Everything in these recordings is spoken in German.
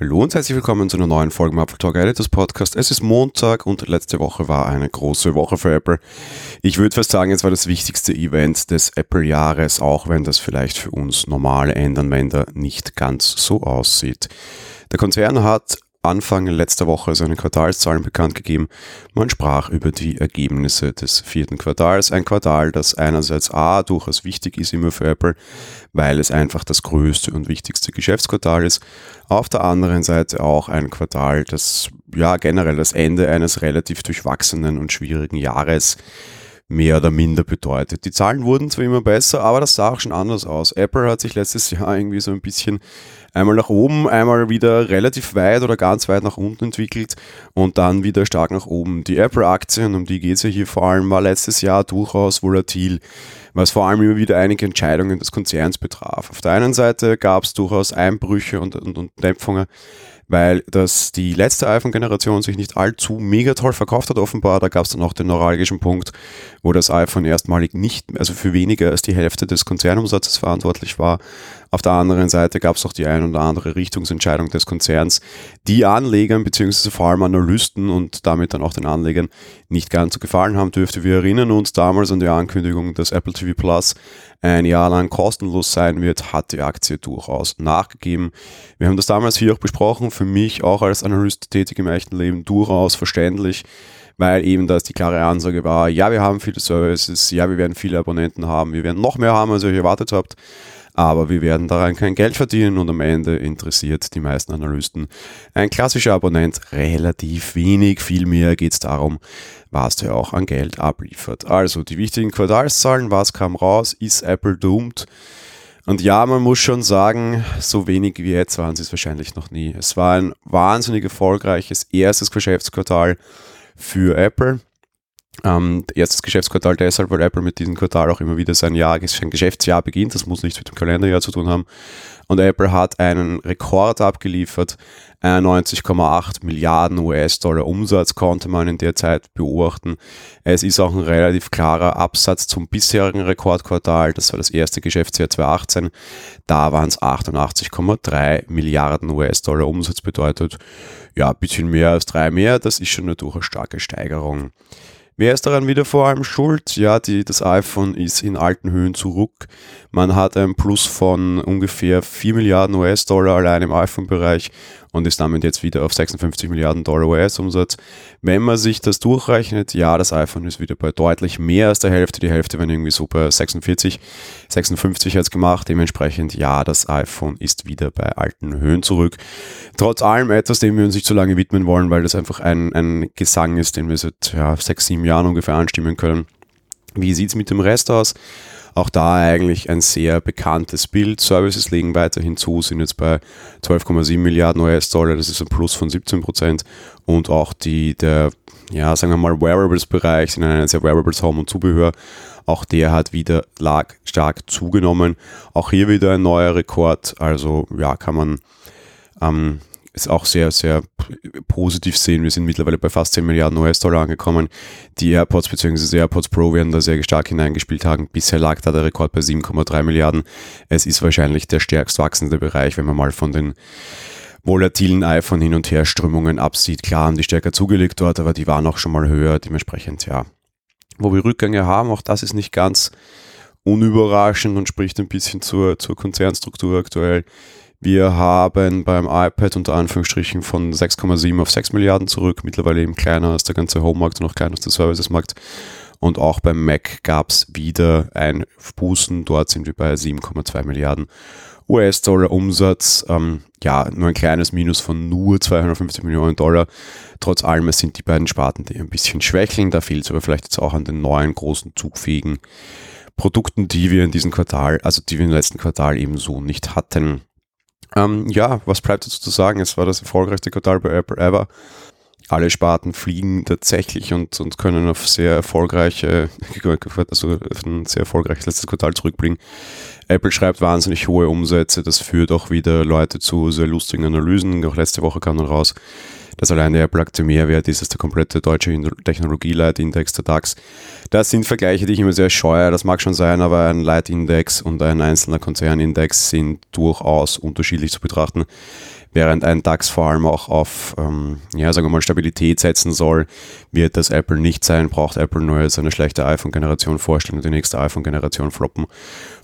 Hallo und herzlich willkommen zu einer neuen Folge im Apple Talk Editors Podcast. Es ist Montag und letzte Woche war eine große Woche für Apple. Ich würde fast sagen, es war das wichtigste Event des Apple-Jahres, auch wenn das vielleicht für uns normale Endanwender nicht ganz so aussieht. Der Konzern hat Anfang letzter Woche seine Quartalszahlen bekannt gegeben. Man sprach über die Ergebnisse des vierten Quartals. Ein Quartal, das einerseits A durchaus wichtig ist immer für Apple, weil es einfach das größte und wichtigste Geschäftsquartal ist. Auf der anderen Seite auch ein Quartal, das ja generell das Ende eines relativ durchwachsenen und schwierigen Jahres mehr oder minder bedeutet. Die Zahlen wurden zwar immer besser, aber das sah auch schon anders aus. Apple hat sich letztes Jahr irgendwie so ein bisschen einmal nach oben, einmal wieder relativ weit oder ganz weit nach unten entwickelt und dann wieder stark nach oben. Die Apple-Aktien, um die geht es ja hier vor allem, war letztes Jahr durchaus volatil, was vor allem immer wieder einige Entscheidungen des Konzerns betraf. Auf der einen Seite gab es durchaus Einbrüche und, und, und Dämpfungen weil das die letzte iPhone-Generation sich nicht allzu mega toll verkauft hat, offenbar. Da gab es dann auch den neuralgischen Punkt, wo das iPhone erstmalig nicht, also für weniger als die Hälfte des Konzernumsatzes verantwortlich war. Auf der anderen Seite gab es auch die ein oder andere Richtungsentscheidung des Konzerns, die Anlegern bzw. vor allem Analysten und damit dann auch den Anlegern nicht ganz so gefallen haben dürfte. Wir erinnern uns damals an die Ankündigung, dass Apple TV Plus ein Jahr lang kostenlos sein wird, hat die Aktie durchaus nachgegeben. Wir haben das damals hier auch besprochen, für mich auch als Analyst tätig im echten Leben durchaus verständlich weil eben das die klare Ansage war, ja, wir haben viele Services, ja, wir werden viele Abonnenten haben, wir werden noch mehr haben, als ihr euch erwartet habt aber wir werden daran kein Geld verdienen und am Ende interessiert die meisten Analysten ein klassischer Abonnent relativ wenig. Vielmehr geht es darum, was der auch an Geld abliefert. Also die wichtigen Quartalszahlen, was kam raus, ist Apple doomed? Und ja, man muss schon sagen, so wenig wie jetzt waren sie es wahrscheinlich noch nie. Es war ein wahnsinnig erfolgreiches erstes Geschäftsquartal für Apple. Ähm, erstes Geschäftsquartal deshalb, weil Apple mit diesem Quartal auch immer wieder sein Jahr, sein Geschäftsjahr beginnt. Das muss nichts mit dem Kalenderjahr zu tun haben. Und Apple hat einen Rekord abgeliefert. 91,8 Milliarden US-Dollar Umsatz konnte man in der Zeit beobachten. Es ist auch ein relativ klarer Absatz zum bisherigen Rekordquartal. Das war das erste Geschäftsjahr 2018. Da waren es 88,3 Milliarden US-Dollar Umsatz bedeutet. Ja, ein bisschen mehr als drei mehr. Das ist schon eine durchaus starke Steigerung. Wer ist daran wieder vor allem schuld? Ja, die, das iPhone ist in alten Höhen zurück. Man hat einen Plus von ungefähr 4 Milliarden US-Dollar allein im iPhone-Bereich und ist damit jetzt wieder auf 56 Milliarden Dollar US-Umsatz. Wenn man sich das durchrechnet, ja, das iPhone ist wieder bei deutlich mehr als der Hälfte. Die Hälfte wenn irgendwie so bei 46, 56 hat es gemacht. Dementsprechend, ja, das iPhone ist wieder bei alten Höhen zurück. Trotz allem etwas, dem wir uns nicht so lange widmen wollen, weil das einfach ein, ein Gesang ist, den wir seit ja, sechs, sieben Jahren ungefähr anstimmen können. Wie sieht es mit dem Rest aus? Auch da eigentlich ein sehr bekanntes Bild. Services legen weiterhin zu, sind jetzt bei 12,7 Milliarden US-Dollar, das ist ein Plus von 17 Prozent. Und auch die, der, ja, sagen wir mal, Wearables-Bereich, sind ein sehr Wearables Home und Zubehör. Auch der hat wieder lag, stark zugenommen. Auch hier wieder ein neuer Rekord. Also ja, kann man ähm, ist auch sehr, sehr positiv sehen. Wir sind mittlerweile bei fast 10 Milliarden US-Dollar angekommen. Die AirPods bzw. AirPods Pro werden da sehr stark hineingespielt haben. Bisher lag da der Rekord bei 7,3 Milliarden. Es ist wahrscheinlich der stärkst wachsende Bereich, wenn man mal von den volatilen iPhone hin und her Strömungen absieht. Klar haben die stärker zugelegt dort, aber die waren auch schon mal höher. Dementsprechend, ja. Wo wir Rückgänge haben, auch das ist nicht ganz unüberraschend und spricht ein bisschen zur, zur Konzernstruktur aktuell. Wir haben beim iPad unter Anführungsstrichen von 6,7 auf 6 Milliarden zurück, mittlerweile eben kleiner als der ganze Home-Markt und auch kleiner als der Services-Markt. Und auch beim Mac gab es wieder ein Bußen, dort sind wir bei 7,2 Milliarden US-Dollar Umsatz. Ähm, ja, nur ein kleines Minus von nur 250 Millionen Dollar. Trotz allem, es sind die beiden Sparten, die ein bisschen schwächeln. Da fehlt es aber vielleicht jetzt auch an den neuen großen zugfähigen Produkten, die wir in diesem Quartal, also die wir im letzten Quartal eben so nicht hatten. Ähm, ja, was bleibt dazu zu sagen? Es war das erfolgreichste Quartal bei Apple ever. Alle Sparten fliegen tatsächlich und, und können auf sehr erfolgreiche, also auf ein sehr erfolgreiches letztes Quartal zurückbringen. Apple schreibt wahnsinnig hohe Umsätze, das führt auch wieder Leute zu sehr lustigen Analysen. Auch letzte Woche kam dann raus, dass allein der Apple-Aktie mehr wert ist als der komplette deutsche Technologie-Leitindex der DAX. Das sind Vergleiche, die ich immer sehr scheue, das mag schon sein, aber ein Leitindex und ein einzelner Konzernindex sind durchaus unterschiedlich zu betrachten. Während ein DAX vor allem auch auf, ähm, ja, sagen wir mal, Stabilität setzen soll, wird das Apple nicht sein, braucht Apple nur jetzt eine schlechte iPhone-Generation vorstellen und die nächste iPhone-Generation floppen.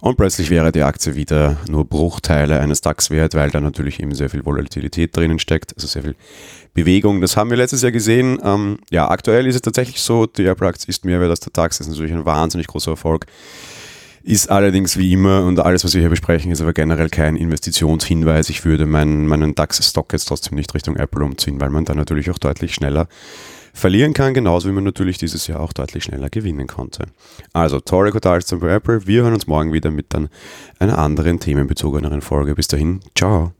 Und plötzlich wäre die Aktie wieder nur Bruchteile eines DAX wert, weil da natürlich eben sehr viel Volatilität drinnen steckt, also sehr viel Bewegung. Das haben wir letztes Jahr gesehen. Ähm, ja, aktuell ist es tatsächlich so, die Apple-Aktie ist mehr wert als der DAX, das ist natürlich ein wahnsinnig großer Erfolg. Ist allerdings wie immer und alles, was wir hier besprechen, ist aber generell kein Investitionshinweis. Ich würde meinen, meinen DAX-Stock jetzt trotzdem nicht Richtung Apple umziehen, weil man da natürlich auch deutlich schneller verlieren kann, genauso wie man natürlich dieses Jahr auch deutlich schneller gewinnen konnte. Also, tolle Quartals zum Apple. Wir hören uns morgen wieder mit dann einer anderen themenbezogeneren Folge. Bis dahin, ciao.